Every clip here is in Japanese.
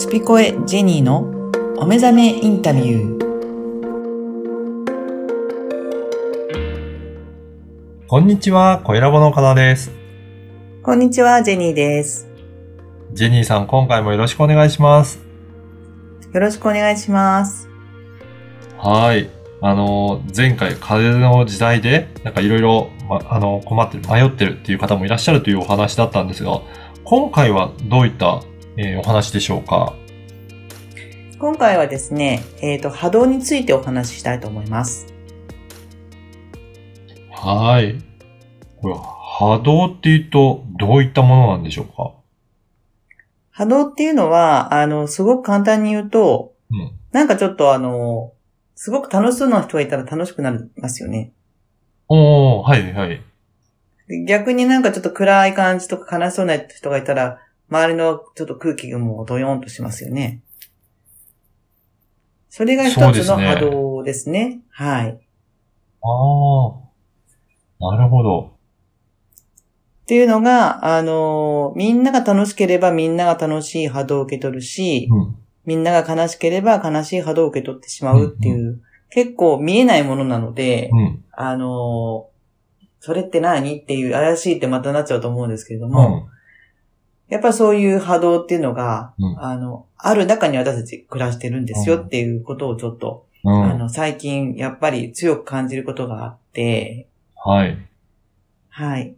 スピコエジェニーのお目覚めインタビュー。こんにちは、小ラボの岡田です。こんにちは、ジェニーです。ジェニーさん、今回もよろしくお願いします。よろしくお願いします。はい。あの、前回、風の時代で、なんかいろいろ、まあの、困ってる、迷ってるっていう方もいらっしゃるというお話だったんですが、今回はどういった、えーお話でしょうか？今回はですね、えっ、と、波動についてお話ししたいと思います。はい。これ、波動っていうと、どういったものなんでしょうか？波動っていうのは、あの、すごく簡単に言うと、うん。なんかちょっとあの、すごく楽しそうな人がいたら楽しくなりますよね。おー、はい、はい。で逆になんかちょっと暗い感じとか悲しそうな人がいたら、周りのちょっと空気がもうドヨーンとしますよね。それが一つのそうですね波動ですね。はい。あー。なるほど。っていうのが、あのーみんなが楽しければみんなが楽しい波動を受け取るし、うん。みんなが悲しければ悲しい波動を受け取ってしまうっていう、結構見えないものなので、うん。あのーそれって何？っていう怪しいってまたなっちゃうと思うんですけれどうも、ん。やっぱそういう波動っていうのが、うんあの、ある中に私たち暮らしてるんですようんっていうことをちょっと、うん。あの、最近やっぱり強く感じることがあって、はい。はい。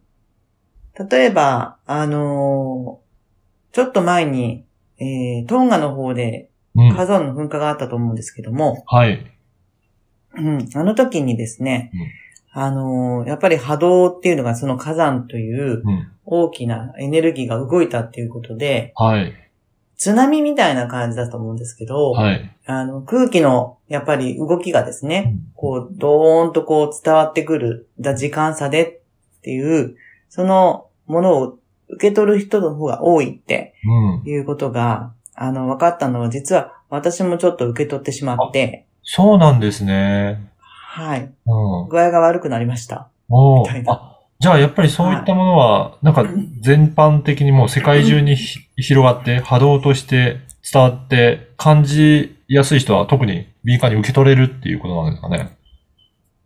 例えば、あのーちょっと前に、えー、トンガの方でうん。火山の噴火があったと思うんですけども、はい。うん、あの時にですね、あのーやっぱり波動っていうのがその火山といううん。大きなエネルギーが動いたっていうことで、はい。津波みたいな感じだと思うんですけど、はい。あの、空気の、やっぱり動きがですね、うんこう、ドーンとこう伝わってくる、だ時間差でっていう、そのものを受け取る人の方が多いってうん。いうことが、あの、分かったのは、実は私もちょっと受け取ってしまって、そうなんですね。はい。うん。具合が悪くなりました。おみたいなあ、じゃあやっぱりそういったものは、なんか全般的にもう世界中にひ広がって波動として伝わって感じやすい人は特に敏感に受け取れるっていうことなんですかね。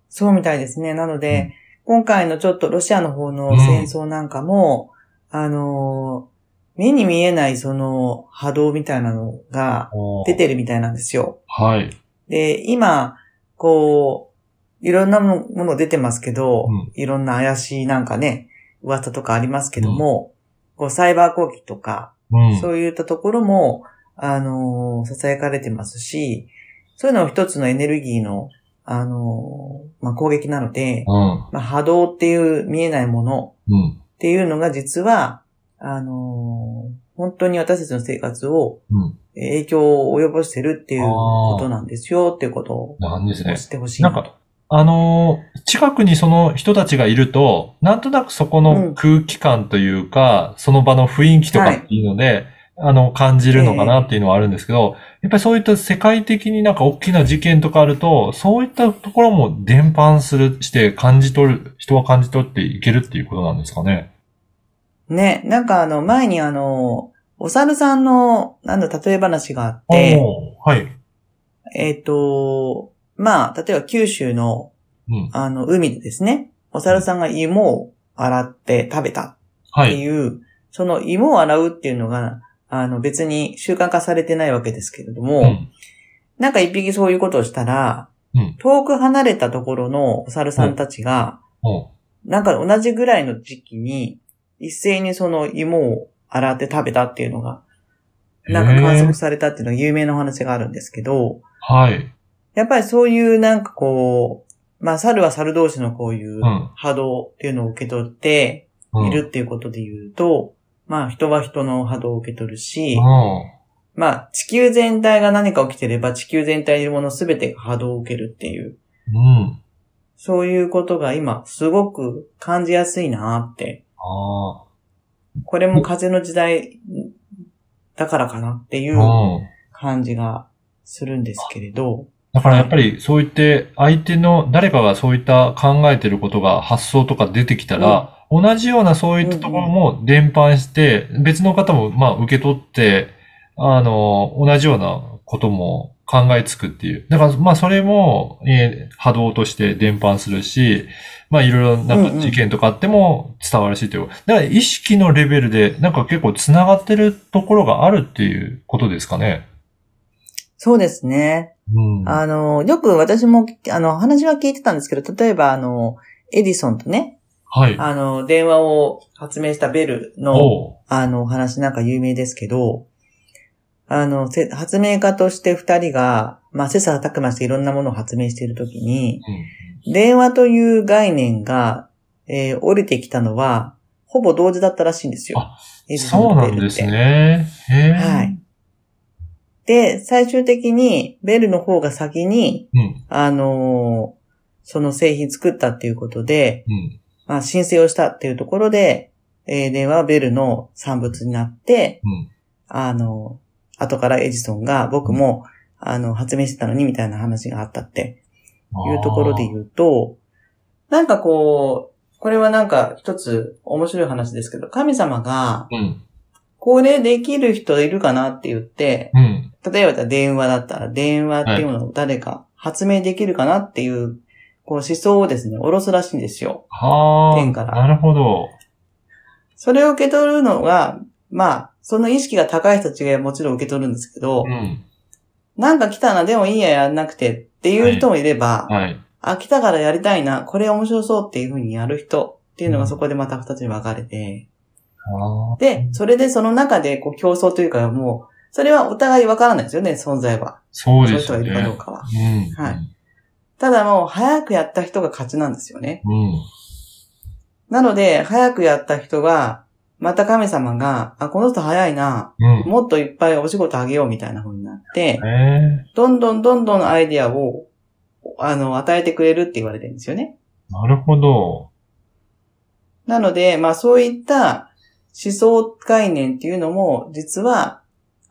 そうみたいですね。なので、今回のちょっとロシアの方の戦争なんかも、あのー目に見えないその波動みたいなのが出てるみたいなんですよ。はい。で、今、こう、いろんなもの出てますけど、うんいろんな怪しいなんかね、噂とかありますけども、こうサイバー攻撃とか、うん。そういったところも、あのー、囁かれてますし、そういうのを一つのエネルギーの、あのーまあ、攻撃なので、うん。まあ、波動っていう見えないものうん。っていうのが実は、あのー本当に私たちの生活をうん。影響を及ぼしてるっていうことなんですよっていうことをなんですね知。ってほしいなと。あのー近くにその人たちがいると、なんとなくそこの空気感というか、その場の雰囲気とかっていうので、あの、感じるのかなっていうのはあるんですけど、やっぱりそういった世界的になんか大きな事件とかあると、そういったところも伝播する、して感じ取る、人は感じ取っていけるっていうことなんですかね。ね、なんかあの、前にあの、お猿さんの、なんだ、例え話があって、はい。えっ、と、まあ、例えば九州の、うん。あの、海でですね、お猿さんが芋を洗って食べたはい。っていう、その芋を洗うっていうのが、あの、別に習慣化されてないわけですけれども、うん。なんか一匹そういうことをしたら、うん遠く離れたところのお猿さんたちが、おなんか同じぐらいの時期に、一斉にその芋を洗って食べたっていうのが、なんか観測されたっていうのが有名なお話があるんですけど、はい。やっぱりそういうなんかこう、まあ猿は猿同士のこういううん。波動っていうのを受け取ってうん。いるっていうことで言うと、まあ人は人の波動を受け取るし、うんまあ地球全体が何か起きてれば地球全体にいるものすべてが波動を受けるっていう、うん。そういうことが今すごく感じやすいなって。あこれも風の時代だからかなっていあ。ううん。感じがするんですけれど、だからやっぱりそう言って相手の誰かがそういった考えてることが発想とか出てきたら、同じようなそういったところも伝播して、別の方もまあ受け取って、あの、同じようなことも考えつくっていう。だから、まあ、それも、えー波動として伝播するし、まあ、いろいろなんか事件とかあっても伝わるしっていう。だから、意識のレベルで、なんか結構繋がってるところがあるっていうことですかね。そうですね。うん。あの、よく私も、あの、話は聞いてたんですけど、例えば、あの、エディソンとね、はい。あの、電話を発明したベルの、あの、お話なんか有名ですけど、あの、せ発明家として二人が、まあ、切磋琢磨していろんなものを発明しているときに、電話という概念が、えー降りてきたのは、ほぼ同時だったらしいんですよ。そうなんですね。はい。で、最終的に、ベルの方が先に、うん。あのーその製品作ったっていうことで、うん。まあ、申請をしたっていうところで、えーはベルの産物になって、うん。あの、後からエジソンが僕も、あの、発明してたのにみたいな話があったっていうところで言うと、なんかこう、これはなんか一つ面白い話ですけど、神様が、うん。これできる人いるかなって言って、うん。例えば電話だったら電話っていうのを誰か発明できるかなっていう、こう思想をですね、下ろすらしいんですよ。はあ。天からなるほど。それを受け取るのが、まあ、その意識が高い人たちがもちろん受け取るんですけど、うん。なんか来たな、でもいいや、やんなくてっていう人もいれば、はい。あ、来たからやりたいな、これ面白そうっていう風にやる人っていうのがそこでまた二つに分かれて、ああ。で、それでその中でこう競争というかもう、それはお互い分からないですよね、存在は。そうそういう人がい。るかどうかは。うん。はいただもう、早くやった人が勝ちなんですよね。うん。なので、早くやった人が、また神様が、あ、この人早いな、うん。もっといっぱいお仕事あげようみたいな風になって。どんどんどんどんアイディアを、あの、与えてくれるって言われてるんですよね。なるほど。なので、まあそういった思想概念っていうのも、実は、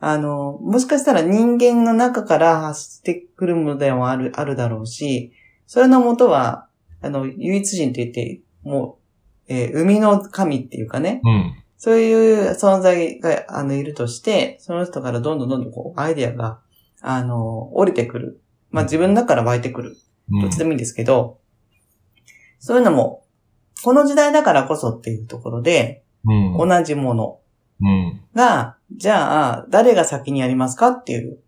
あの、もしかしたら人間の中から発してくるものでもある、あるだろうし、それの元は、あの、唯一人と言って、もう、えー生みの神っていうかね、うん。そういう存在が、あの、いるとして、その人からどんどんどんどんこう、アイデアが、あの、降りてくる。まあ自分の中から湧いてくる。うんどっちでもいいんですけど、そういうのも、この時代だからこそっていうところで、うん。同じものうん。が、じゃあ、誰が先にやりますかっていう。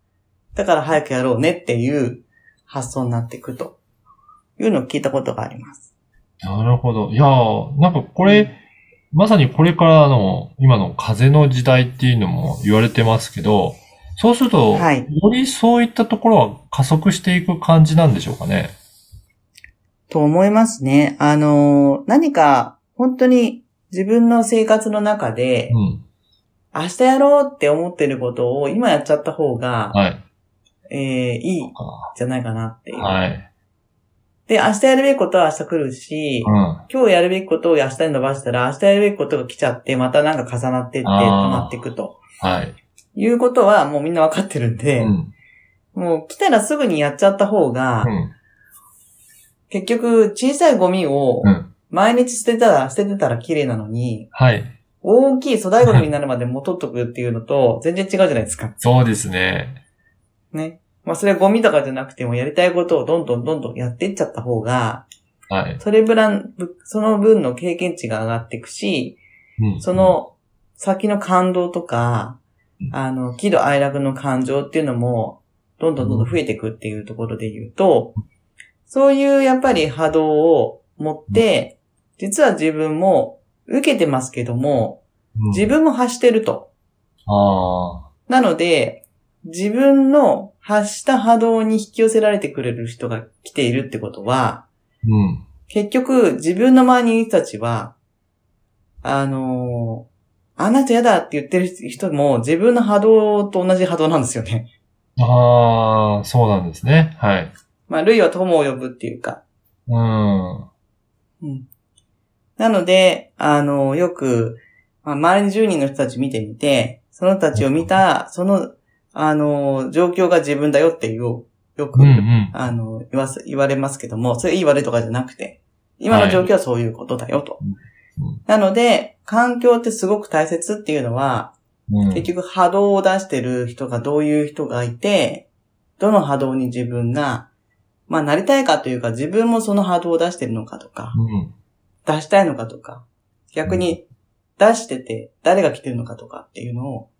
だから早くやろうねっていう発想になっていくというのを聞いたことがあります。なるほど。いやーなんかこれ、まさにこれからの今の風の時代っていうのも言われてますけど、そうすると、はいよりそういったところは加速していく感じなんでしょうかね？と思いますね。あの、何か本当に自分の生活の中でう、ん。明日やろうって思ってることを今やっちゃった方が、はい。えーいいんじゃないかなっていう。はい。で、明日やるべきことは明日来るし、うん。今日やるべきことを明日に伸ばしたら、明日やるべきことが来ちゃって、またなんか重なってって、溜あーまっていくと。はい。いうことはもうみんなわかってるんで、うん。もう来たらすぐにやっちゃった方が、うん。結局小さいゴミをうん。毎日捨てたら、捨ててたら綺麗なのに、はい。大きい粗大ゴミになるまでも取っとくっていうのと全然違うじゃないですか。そうですね。ね。まあそれはゴミとかじゃなくてもやりたいことをどんどんどんどんやっていっちゃった方が、はい。それぶらん、ぶその分の経験値が上がっていくし、うん。そ、の先の感動とかう、んあの、喜怒哀楽の感情っていうのも、どんどんどんどん増えていくっていうところで言うと、そういうやっぱり波動を持って、実は自分も受けてますけども、うん自分も発してると。あなので、自分の発した波動に引き寄せられてくれる人が来ているってことは、あ。うん。結局自分の周りにいる人たちは、あのーあなた嫌だって言ってる人も自分の波動と同じ波動なんですよね。ああ、そうなんですね。はい。まあ、類は友を呼ぶっていうか。うん。うん。なので、あのよく、まあ、周りに10人の人たち見てみて、その人たちを見た、その、あの状況が自分だよっていう、よく、うんうん。あの、言わす、言われますけども、それいい悪いとかじゃなくて、今の状況はそういうことだよと。うんなので、環境ってすごく大切っていうのは、うん。結局波動を出してる人がどういう人がいて、どの波動に自分が、まあなりたいかというか自分もその波動を出してるのかとか、うん。出したいのかとか、逆に出してて誰が来てるのかとかっていうのを、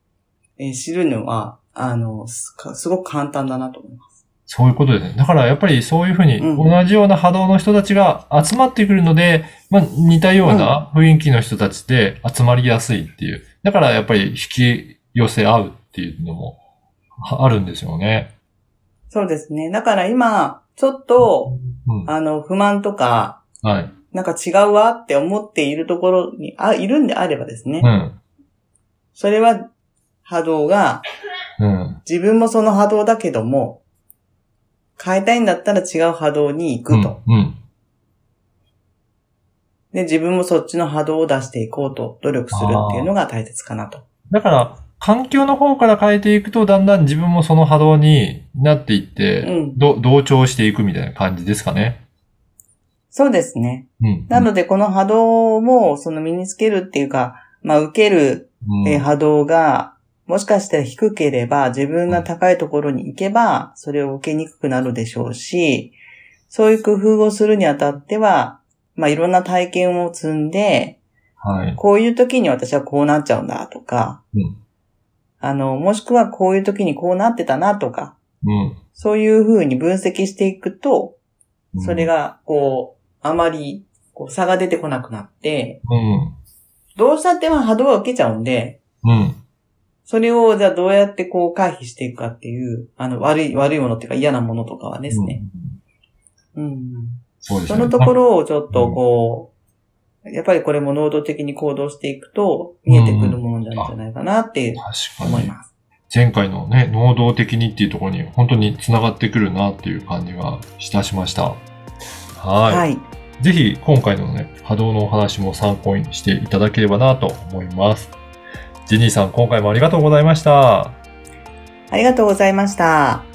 えー知るのは、あの、すかすごく簡単だなと思います。そういうことですね。だからやっぱりそういうふうにうん同じような波動の人たちが集まってくるので、まあ似たような雰囲気の人たちで集まりやすいっていう。だからやっぱり引き寄せ合うっていうのもはあるんですよね。そうですね。だから今、ちょっと、うん。あの、不満とか、はい。なんか違うわって思っているところに、あ、いるんであればですね。うん。それは波動が、うん。自分もその波動だけども、変えたいんだったら違う波動に行くと。うん。で、自分もそっちの波動を出していこうと努力するっていうのが大切かなと。だから、環境の方から変えていくと、だんだん自分もその波動になっていって、うんど同調していくみたいな感じですかね。そうですね。うん。なので、この波動も、その身につけるっていうか、まあ、受けるうん、えー波動が、もしかしたら低ければ、自分が高いところに行けば、それを受けにくくなるでしょうし、そういう工夫をするにあたっては、まあ、いろんな体験を積んで、はい。こういう時に私はこうなっちゃうんだとか、うん。あの、もしくはこういう時にこうなってたなとか、うん。そういう風に分析していくと、うんそれ、が、こう、あまり、こう、差が出てこなくなって、うん。どうしたってまあ波動は受けちゃうんで、うん。それをじゃあどうやってこう回避していくかっていう、あの、悪い、悪いものっていうか嫌なものとかはですね。うん。うん。そね。そのところをちょっとこう、やっぱりこれも能動的に行動していくと見えてくるものなんじゃないかなって。思います。前回のね、能動的にっていうところに本当に繋がってくるなっていう感じがいたしました。はい。はい。ぜひ今回のね、波動のお話も参考にしていただければなと思います。ジェニーさん、今回もありがとうございました。ありがとうございました。